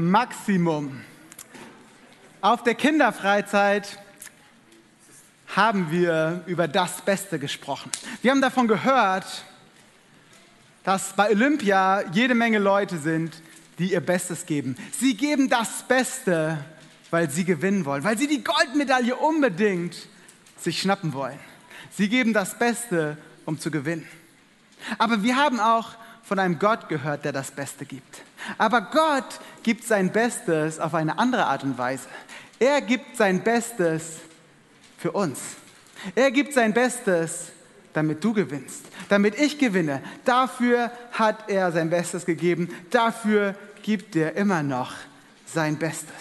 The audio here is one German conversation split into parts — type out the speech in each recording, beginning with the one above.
Maximum. Auf der Kinderfreizeit haben wir über das Beste gesprochen. Wir haben davon gehört, dass bei Olympia jede Menge Leute sind, die ihr Bestes geben. Sie geben das Beste, weil sie gewinnen wollen, weil sie die Goldmedaille unbedingt sich schnappen wollen. Sie geben das Beste, um zu gewinnen. Aber wir haben auch von einem Gott gehört, der das Beste gibt. Aber Gott gibt sein Bestes auf eine andere Art und Weise. Er gibt sein Bestes für uns. Er gibt sein Bestes, damit du gewinnst, damit ich gewinne. Dafür hat er sein Bestes gegeben. Dafür gibt er immer noch sein Bestes.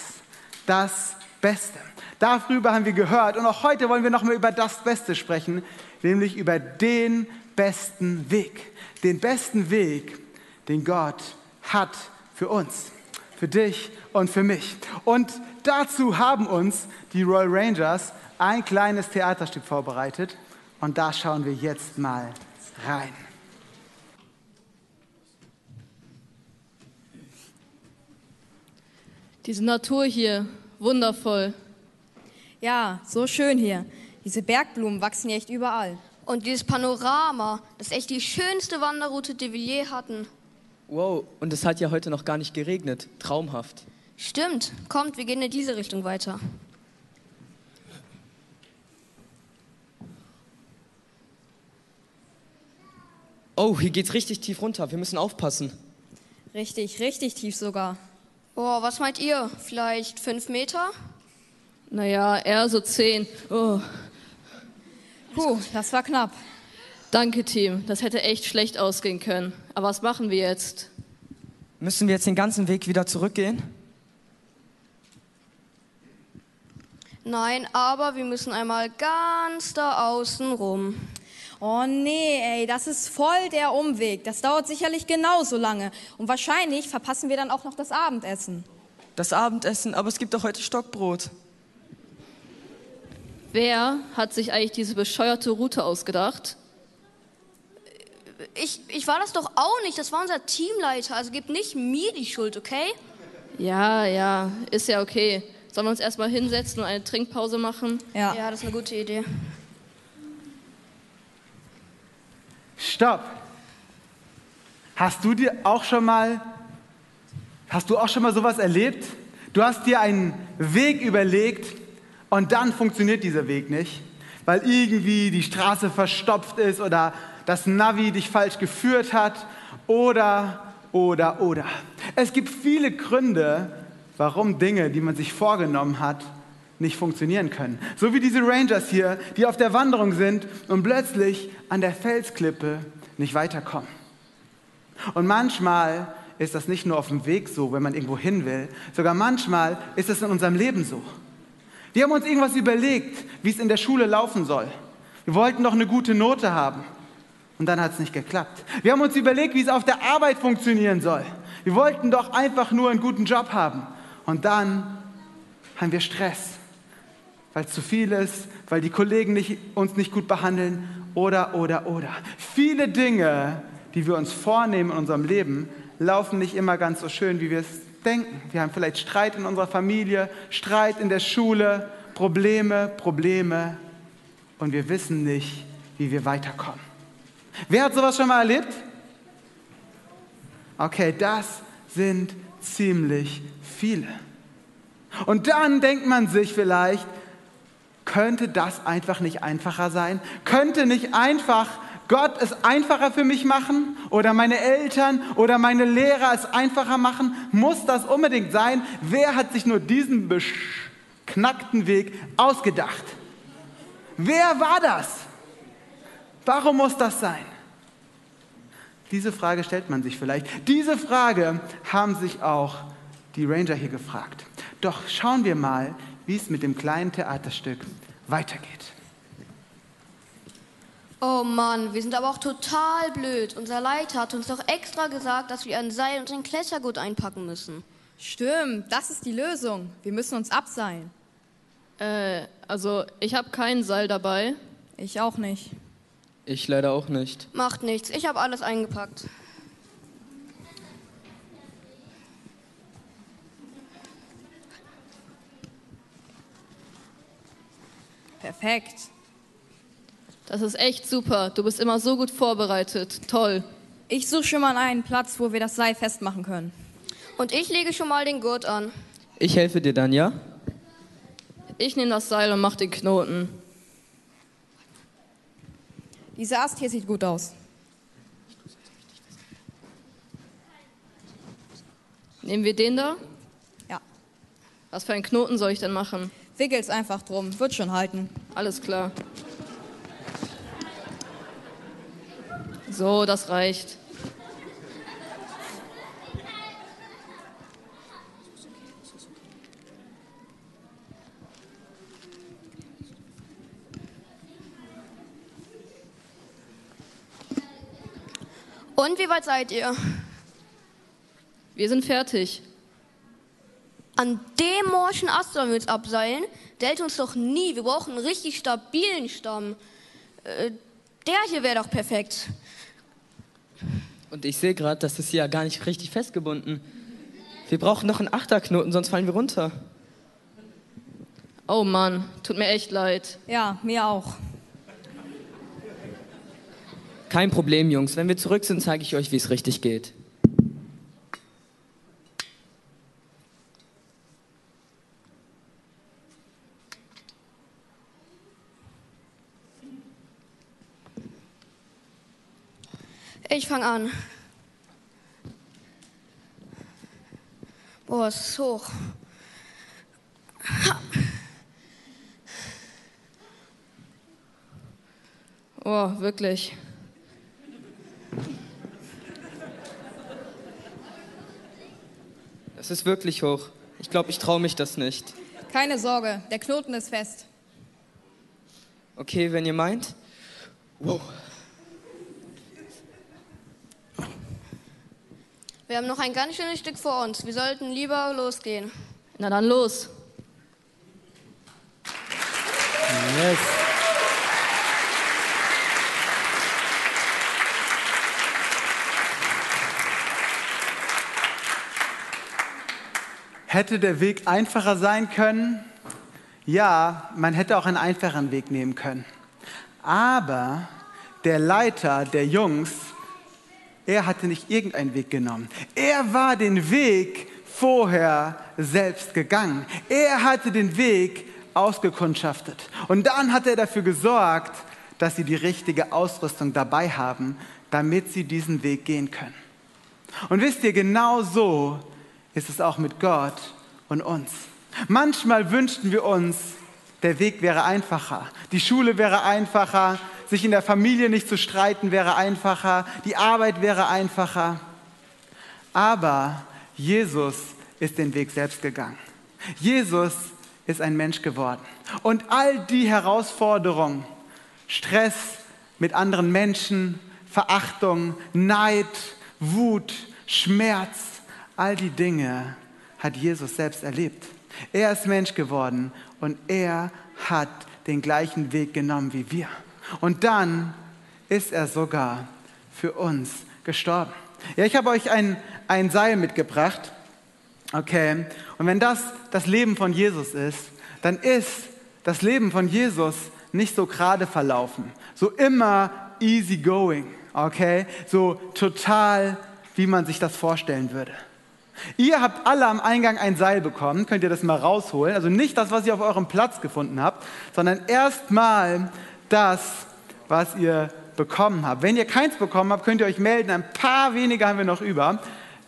Das Beste. Darüber haben wir gehört und auch heute wollen wir noch mal über das Beste sprechen, nämlich über den besten Weg. Den besten Weg, den Gott hat für uns, für dich und für mich. Und dazu haben uns die Royal Rangers ein kleines Theaterstück vorbereitet und da schauen wir jetzt mal rein. Diese Natur hier, wundervoll. Ja, so schön hier. Diese Bergblumen wachsen ja echt überall. Und dieses Panorama, das ist echt die schönste Wanderroute, die wir je hatten. Wow, und es hat ja heute noch gar nicht geregnet. Traumhaft. Stimmt. Kommt, wir gehen in diese Richtung weiter. Oh, hier geht's richtig tief runter. Wir müssen aufpassen. Richtig, richtig tief sogar. Boah, was meint ihr? Vielleicht fünf Meter? Naja, eher so zehn. Oh. Puh, das war knapp. Danke, Team. Das hätte echt schlecht ausgehen können. Aber was machen wir jetzt? Müssen wir jetzt den ganzen Weg wieder zurückgehen? Nein, aber wir müssen einmal ganz da außen rum. Oh nee, ey, das ist voll der Umweg. Das dauert sicherlich genauso lange. Und wahrscheinlich verpassen wir dann auch noch das Abendessen. Das Abendessen, aber es gibt doch heute Stockbrot. Wer hat sich eigentlich diese bescheuerte Route ausgedacht? Ich, ich war das doch auch nicht. Das war unser Teamleiter. Also gib nicht mir die Schuld, okay? Ja, ja, ist ja okay. Sollen wir uns erstmal hinsetzen und eine Trinkpause machen? Ja. Ja, das ist eine gute Idee. Stopp! Hast du dir auch schon mal, hast du auch schon mal sowas erlebt? Du hast dir einen Weg überlegt und dann funktioniert dieser Weg nicht, weil irgendwie die Straße verstopft ist oder das Navi dich falsch geführt hat oder, oder, oder. Es gibt viele Gründe, warum Dinge, die man sich vorgenommen hat, nicht funktionieren können. So wie diese Rangers hier, die auf der Wanderung sind und plötzlich an der Felsklippe nicht weiterkommen. Und manchmal ist das nicht nur auf dem Weg so, wenn man irgendwo hin will, sogar manchmal ist es in unserem Leben so. Wir haben uns irgendwas überlegt, wie es in der Schule laufen soll. Wir wollten doch eine gute Note haben. Und dann hat es nicht geklappt. Wir haben uns überlegt, wie es auf der Arbeit funktionieren soll. Wir wollten doch einfach nur einen guten Job haben. Und dann haben wir Stress, weil es zu viel ist, weil die Kollegen nicht, uns nicht gut behandeln oder, oder, oder. Viele Dinge, die wir uns vornehmen in unserem Leben, laufen nicht immer ganz so schön, wie wir es denken. Wir haben vielleicht Streit in unserer Familie, Streit in der Schule, Probleme, Probleme und wir wissen nicht, wie wir weiterkommen. Wer hat sowas schon mal erlebt? Okay, das sind ziemlich viele. Und dann denkt man sich vielleicht, könnte das einfach nicht einfacher sein? Könnte nicht einfach Gott es einfacher für mich machen oder meine Eltern oder meine Lehrer es einfacher machen? Muss das unbedingt sein? Wer hat sich nur diesen beknackten Weg ausgedacht? Wer war das? Warum muss das sein? Diese Frage stellt man sich vielleicht. Diese Frage haben sich auch die Ranger hier gefragt. Doch schauen wir mal, wie es mit dem kleinen Theaterstück weitergeht. Oh Mann, wir sind aber auch total blöd. Unser Leiter hat uns doch extra gesagt, dass wir ein Seil und ein Klettergut einpacken müssen. Stimmt, das ist die Lösung. Wir müssen uns abseilen. Äh, also ich habe kein Seil dabei. Ich auch nicht. Ich leider auch nicht. Macht nichts, ich habe alles eingepackt. Perfekt. Das ist echt super. Du bist immer so gut vorbereitet. Toll. Ich suche schon mal einen Platz, wo wir das Seil festmachen können. Und ich lege schon mal den Gurt an. Ich helfe dir dann, ja? Ich nehme das Seil und mach den Knoten. Dieser Ast hier sieht gut aus. Nehmen wir den da? Ja. Was für einen Knoten soll ich denn machen? Wickel's einfach drum. Wird schon halten. Alles klar. So, das reicht. Und wie weit seid ihr? Wir sind fertig. An dem morschen Ast sollen wir uns abseilen. Der hält uns doch nie. Wir brauchen einen richtig stabilen Stamm. Äh, der hier wäre doch perfekt. Und ich sehe gerade, das ist hier ja gar nicht richtig festgebunden. Wir brauchen noch einen Achterknoten, sonst fallen wir runter. Oh Mann, tut mir echt leid. Ja, mir auch. Kein Problem, Jungs. Wenn wir zurück sind, zeige ich euch, wie es richtig geht. Ich fange an. Boah, es ist hoch. Oh, wirklich. Es ist wirklich hoch. Ich glaube, ich traue mich das nicht. Keine Sorge, der Knoten ist fest. Okay, wenn ihr meint. Wow. Wir haben noch ein ganz schönes Stück vor uns. Wir sollten lieber losgehen. Na dann los. Yes. Hätte der Weg einfacher sein können? Ja, man hätte auch einen einfachen Weg nehmen können. Aber der Leiter der Jungs, er hatte nicht irgendeinen Weg genommen. Er war den Weg vorher selbst gegangen. Er hatte den Weg ausgekundschaftet. Und dann hat er dafür gesorgt, dass sie die richtige Ausrüstung dabei haben, damit sie diesen Weg gehen können. Und wisst ihr, genau so ist es auch mit Gott und uns. Manchmal wünschten wir uns, der Weg wäre einfacher, die Schule wäre einfacher, sich in der Familie nicht zu streiten wäre einfacher, die Arbeit wäre einfacher. Aber Jesus ist den Weg selbst gegangen. Jesus ist ein Mensch geworden. Und all die Herausforderungen, Stress mit anderen Menschen, Verachtung, Neid, Wut, Schmerz, all die Dinge hat Jesus selbst erlebt. Er ist Mensch geworden und er hat den gleichen Weg genommen wie wir. Und dann ist er sogar für uns gestorben. Ja, ich habe euch ein, ein Seil mitgebracht. Okay. Und wenn das das Leben von Jesus ist, dann ist das Leben von Jesus nicht so gerade verlaufen. So immer easy going. Okay. So total, wie man sich das vorstellen würde. Ihr habt alle am Eingang ein Seil bekommen, könnt ihr das mal rausholen. Also nicht das, was ihr auf eurem Platz gefunden habt, sondern erstmal das, was ihr bekommen habt. Wenn ihr keins bekommen habt, könnt ihr euch melden. Ein paar wenige haben wir noch über.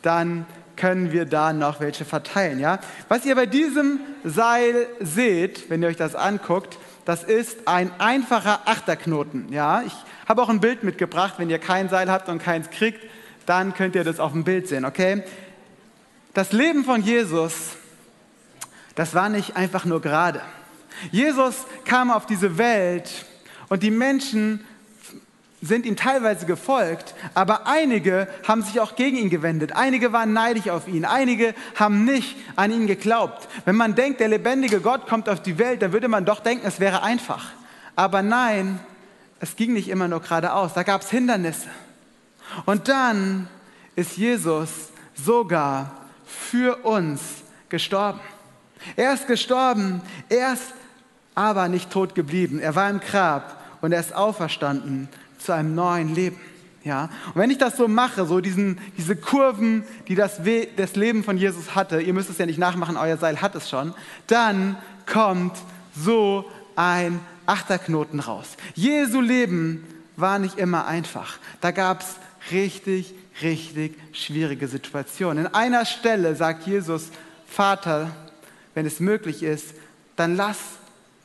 Dann können wir da noch welche verteilen. Ja? Was ihr bei diesem Seil seht, wenn ihr euch das anguckt, das ist ein einfacher Achterknoten. Ja? Ich habe auch ein Bild mitgebracht. Wenn ihr kein Seil habt und keins kriegt, dann könnt ihr das auf dem Bild sehen. Okay? Das Leben von Jesus, das war nicht einfach nur gerade. Jesus kam auf diese Welt und die Menschen sind ihm teilweise gefolgt, aber einige haben sich auch gegen ihn gewendet. Einige waren neidisch auf ihn, einige haben nicht an ihn geglaubt. Wenn man denkt, der lebendige Gott kommt auf die Welt, dann würde man doch denken, es wäre einfach. Aber nein, es ging nicht immer nur geradeaus, da gab es Hindernisse. Und dann ist Jesus sogar für uns gestorben. Er ist gestorben, erst aber nicht tot geblieben. Er war im Grab und er ist auferstanden zu einem neuen Leben. Ja? Und wenn ich das so mache, so diesen, diese Kurven, die das, We das Leben von Jesus hatte, ihr müsst es ja nicht nachmachen, euer Seil hat es schon, dann kommt so ein Achterknoten raus. Jesu Leben war nicht immer einfach. Da gab es richtig, richtig schwierige Situationen. In einer Stelle sagt Jesus, Vater, wenn es möglich ist, dann lass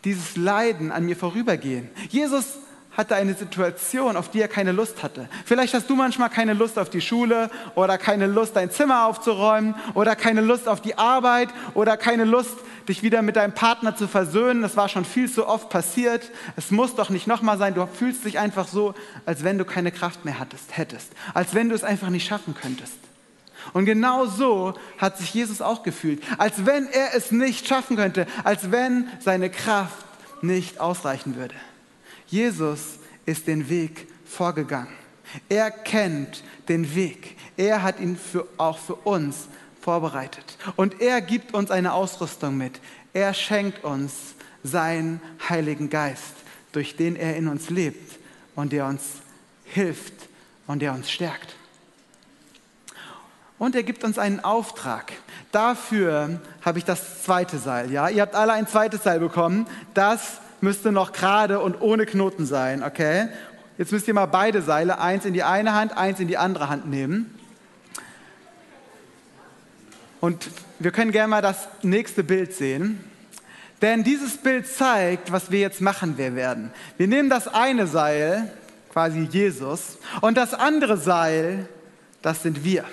dieses Leiden an mir vorübergehen. Jesus hatte eine Situation, auf die er keine Lust hatte. Vielleicht hast du manchmal keine Lust auf die Schule oder keine Lust, dein Zimmer aufzuräumen oder keine Lust auf die Arbeit oder keine Lust, dich wieder mit deinem Partner zu versöhnen. Das war schon viel zu oft passiert. Es muss doch nicht nochmal sein. Du fühlst dich einfach so, als wenn du keine Kraft mehr hattest, hättest. Als wenn du es einfach nicht schaffen könntest. Und genau so hat sich Jesus auch gefühlt, als wenn er es nicht schaffen könnte, als wenn seine Kraft nicht ausreichen würde. Jesus ist den Weg vorgegangen. Er kennt den Weg. Er hat ihn für, auch für uns vorbereitet. Und er gibt uns eine Ausrüstung mit. Er schenkt uns seinen Heiligen Geist, durch den er in uns lebt und der uns hilft und der uns stärkt. Und er gibt uns einen Auftrag. Dafür habe ich das zweite Seil. Ja? Ihr habt alle ein zweites Seil bekommen. Das müsste noch gerade und ohne Knoten sein. Okay? Jetzt müsst ihr mal beide Seile, eins in die eine Hand, eins in die andere Hand nehmen. Und wir können gerne mal das nächste Bild sehen. Denn dieses Bild zeigt, was wir jetzt machen werden. Wir nehmen das eine Seil, quasi Jesus, und das andere Seil, das sind wir.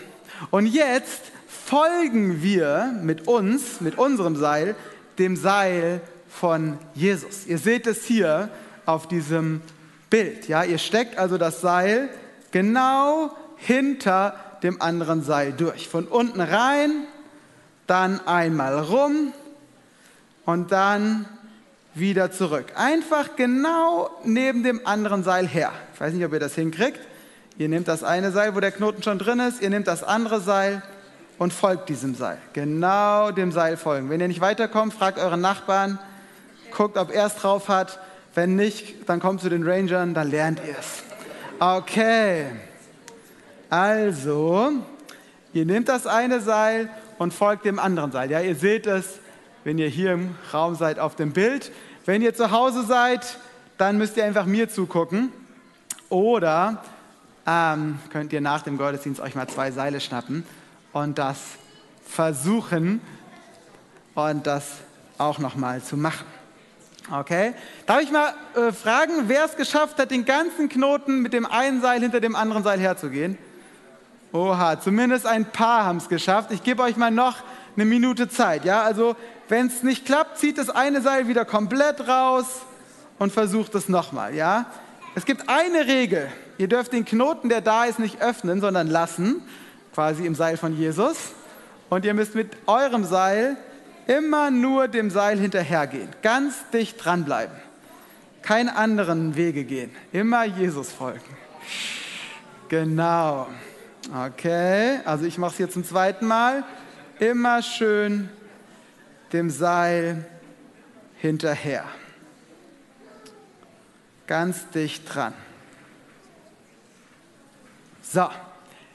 Und jetzt folgen wir mit uns, mit unserem Seil, dem Seil von Jesus. Ihr seht es hier auf diesem Bild. Ja? Ihr steckt also das Seil genau hinter dem anderen Seil durch. Von unten rein, dann einmal rum und dann wieder zurück. Einfach genau neben dem anderen Seil her. Ich weiß nicht, ob ihr das hinkriegt. Ihr nehmt das eine Seil, wo der Knoten schon drin ist, ihr nehmt das andere Seil und folgt diesem Seil. Genau dem Seil folgen. Wenn ihr nicht weiterkommt, fragt euren Nachbarn, guckt, ob er es drauf hat. Wenn nicht, dann kommt zu den Rangern, dann lernt ihr es. Okay. Also, ihr nehmt das eine Seil und folgt dem anderen Seil. Ja, ihr seht es, wenn ihr hier im Raum seid auf dem Bild. Wenn ihr zu Hause seid, dann müsst ihr einfach mir zugucken. Oder ähm, könnt ihr nach dem Gottesdienst euch mal zwei Seile schnappen und das versuchen und das auch nochmal zu machen. Okay? Darf ich mal äh, fragen, wer es geschafft hat, den ganzen Knoten mit dem einen Seil hinter dem anderen Seil herzugehen? Oha, zumindest ein paar haben es geschafft. Ich gebe euch mal noch eine Minute Zeit. Ja, also wenn es nicht klappt, zieht das eine Seil wieder komplett raus und versucht es nochmal. Ja, es gibt eine Regel. Ihr dürft den Knoten, der da ist, nicht öffnen, sondern lassen, quasi im Seil von Jesus. Und ihr müsst mit eurem Seil immer nur dem Seil hinterhergehen, ganz dicht dranbleiben, keine anderen Wege gehen, immer Jesus folgen. Genau. Okay, also ich mache es jetzt zum zweiten Mal. Immer schön dem Seil hinterher. Ganz dicht dran. So,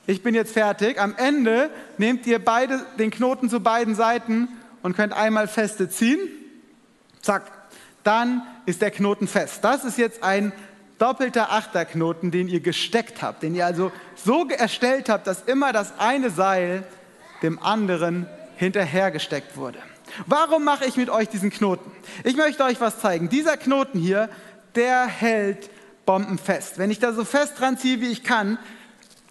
ich bin jetzt fertig. Am Ende nehmt ihr beide den Knoten zu beiden Seiten und könnt einmal feste ziehen. Zack. Dann ist der Knoten fest. Das ist jetzt ein doppelter Achterknoten, den ihr gesteckt habt, den ihr also so erstellt habt, dass immer das eine Seil dem anderen hinterhergesteckt wurde. Warum mache ich mit euch diesen Knoten? Ich möchte euch was zeigen. Dieser Knoten hier, der hält bombenfest. Wenn ich da so fest dran ziehe, wie ich kann,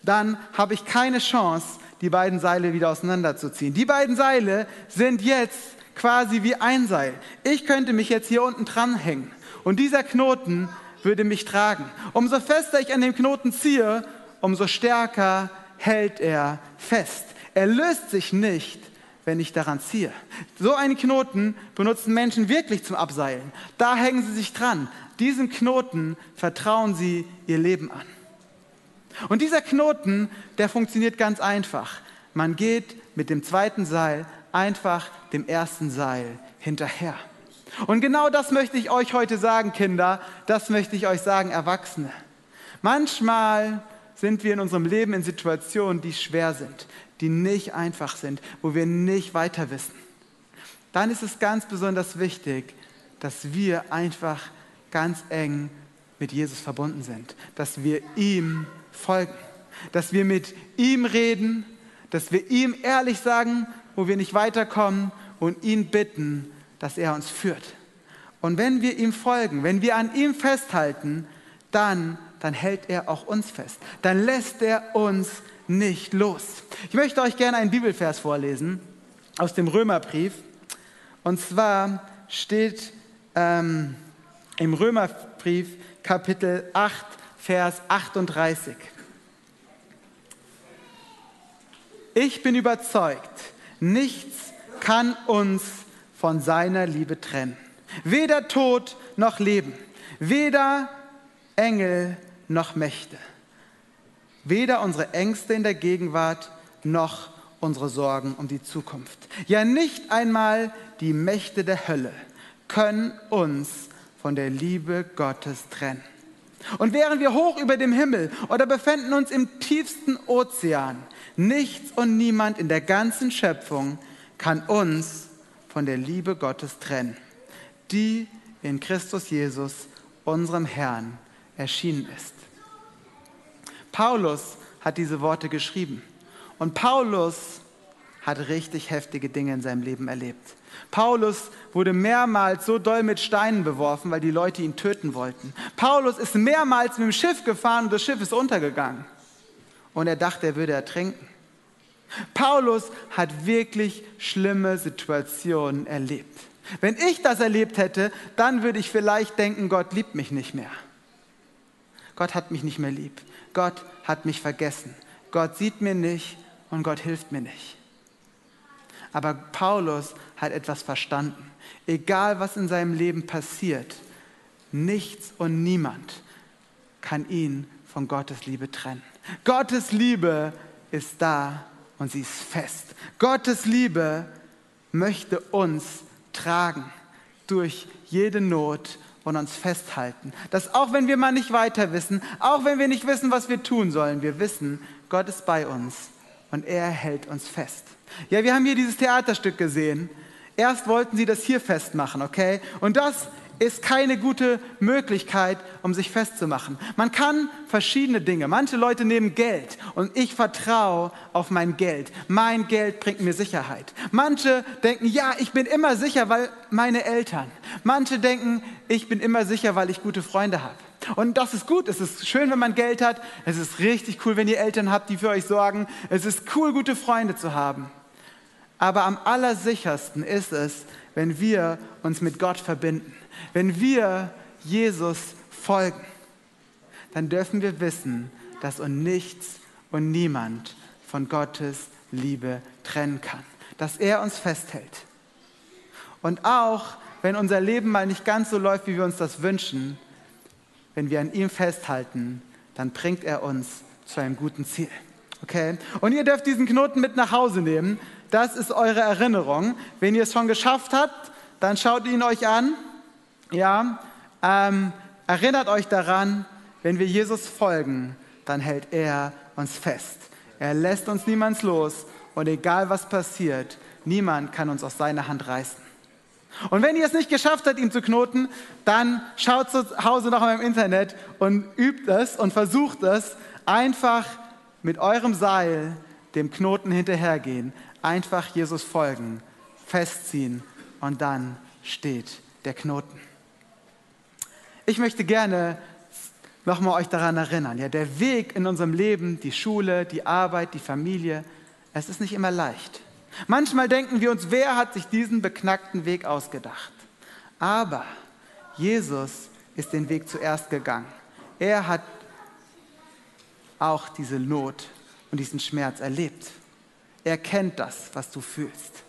dann habe ich keine Chance, die beiden Seile wieder auseinanderzuziehen. Die beiden Seile sind jetzt quasi wie ein Seil. Ich könnte mich jetzt hier unten dranhängen und dieser Knoten würde mich tragen. Umso fester ich an dem Knoten ziehe, umso stärker hält er fest. Er löst sich nicht, wenn ich daran ziehe. So einen Knoten benutzen Menschen wirklich zum Abseilen. Da hängen sie sich dran. Diesem Knoten vertrauen sie ihr Leben an. Und dieser Knoten, der funktioniert ganz einfach. Man geht mit dem zweiten Seil einfach dem ersten Seil hinterher. Und genau das möchte ich euch heute sagen, Kinder, das möchte ich euch sagen, Erwachsene. Manchmal sind wir in unserem Leben in Situationen, die schwer sind, die nicht einfach sind, wo wir nicht weiter wissen. Dann ist es ganz besonders wichtig, dass wir einfach ganz eng mit Jesus verbunden sind, dass wir ihm folgen, dass wir mit ihm reden, dass wir ihm ehrlich sagen, wo wir nicht weiterkommen und ihn bitten, dass er uns führt. Und wenn wir ihm folgen, wenn wir an ihm festhalten, dann, dann hält er auch uns fest. Dann lässt er uns nicht los. Ich möchte euch gerne einen Bibelvers vorlesen aus dem Römerbrief. Und zwar steht ähm, im Römerbrief Kapitel 8, Vers 38. Ich bin überzeugt, nichts kann uns von seiner Liebe trennen. Weder Tod noch Leben, weder Engel noch Mächte, weder unsere Ängste in der Gegenwart noch unsere Sorgen um die Zukunft. Ja, nicht einmal die Mächte der Hölle können uns von der Liebe Gottes trennen. Und wären wir hoch über dem Himmel oder befinden uns im tiefsten Ozean, nichts und niemand in der ganzen Schöpfung kann uns von der Liebe Gottes trennen, die in Christus Jesus, unserem Herrn, erschienen ist. Paulus hat diese Worte geschrieben. Und Paulus hat richtig heftige Dinge in seinem Leben erlebt. Paulus wurde mehrmals so doll mit Steinen beworfen, weil die Leute ihn töten wollten. Paulus ist mehrmals mit dem Schiff gefahren und das Schiff ist untergegangen. Und er dachte, er würde ertrinken. Paulus hat wirklich schlimme Situationen erlebt. Wenn ich das erlebt hätte, dann würde ich vielleicht denken, Gott liebt mich nicht mehr. Gott hat mich nicht mehr lieb. Gott hat mich vergessen. Gott sieht mir nicht und Gott hilft mir nicht. Aber Paulus hat etwas verstanden. Egal was in seinem Leben passiert, nichts und niemand kann ihn von Gottes Liebe trennen. Gottes Liebe ist da und sie ist fest. Gottes Liebe möchte uns tragen durch jede Not und uns festhalten. Dass auch wenn wir mal nicht weiter wissen, auch wenn wir nicht wissen, was wir tun sollen, wir wissen, Gott ist bei uns und er hält uns fest. Ja, wir haben hier dieses Theaterstück gesehen. Erst wollten sie das hier festmachen, okay? Und das ist keine gute Möglichkeit, um sich festzumachen. Man kann verschiedene Dinge. Manche Leute nehmen Geld und ich vertraue auf mein Geld. Mein Geld bringt mir Sicherheit. Manche denken, ja, ich bin immer sicher, weil meine Eltern. Manche denken, ich bin immer sicher, weil ich gute Freunde habe. Und das ist gut. Es ist schön, wenn man Geld hat. Es ist richtig cool, wenn ihr Eltern habt, die für euch sorgen. Es ist cool, gute Freunde zu haben. Aber am allersichersten ist es, wenn wir uns mit Gott verbinden. Wenn wir Jesus folgen, dann dürfen wir wissen, dass uns nichts und niemand von Gottes Liebe trennen kann. Dass er uns festhält. Und auch wenn unser Leben mal nicht ganz so läuft, wie wir uns das wünschen, wenn wir an ihm festhalten, dann bringt er uns zu einem guten Ziel. Okay? Und ihr dürft diesen Knoten mit nach Hause nehmen. Das ist eure Erinnerung. Wenn ihr es schon geschafft habt, dann schaut ihn euch an. Ja, ähm, erinnert euch daran, wenn wir Jesus folgen, dann hält er uns fest. Er lässt uns niemals los und egal was passiert, niemand kann uns aus seiner Hand reißen. Und wenn ihr es nicht geschafft habt, ihn zu knoten, dann schaut zu Hause noch einmal im Internet und übt es und versucht es einfach mit eurem Seil dem Knoten hinterhergehen, einfach Jesus folgen, festziehen und dann steht der Knoten. Ich möchte gerne nochmal euch daran erinnern, ja, der Weg in unserem Leben, die Schule, die Arbeit, die Familie, es ist nicht immer leicht. Manchmal denken wir uns, wer hat sich diesen beknackten Weg ausgedacht? Aber Jesus ist den Weg zuerst gegangen. Er hat auch diese Not und diesen Schmerz erlebt. Er kennt das, was du fühlst.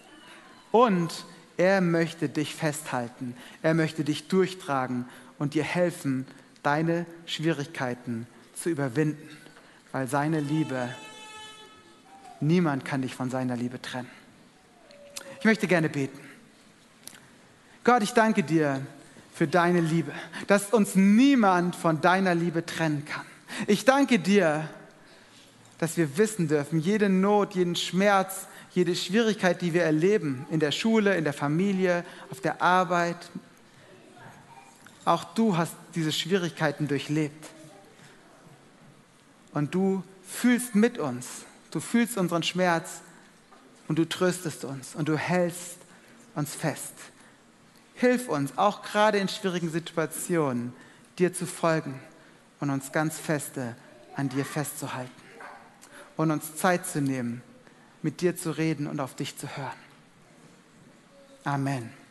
Und er möchte dich festhalten. Er möchte dich durchtragen und dir helfen, deine Schwierigkeiten zu überwinden, weil seine Liebe, niemand kann dich von seiner Liebe trennen. Ich möchte gerne beten. Gott, ich danke dir für deine Liebe, dass uns niemand von deiner Liebe trennen kann. Ich danke dir, dass wir wissen dürfen, jede Not, jeden Schmerz, jede Schwierigkeit, die wir erleben, in der Schule, in der Familie, auf der Arbeit, auch du hast diese Schwierigkeiten durchlebt. Und du fühlst mit uns, du fühlst unseren Schmerz und du tröstest uns und du hältst uns fest. Hilf uns, auch gerade in schwierigen Situationen, dir zu folgen und uns ganz feste an dir festzuhalten und uns Zeit zu nehmen, mit dir zu reden und auf dich zu hören. Amen.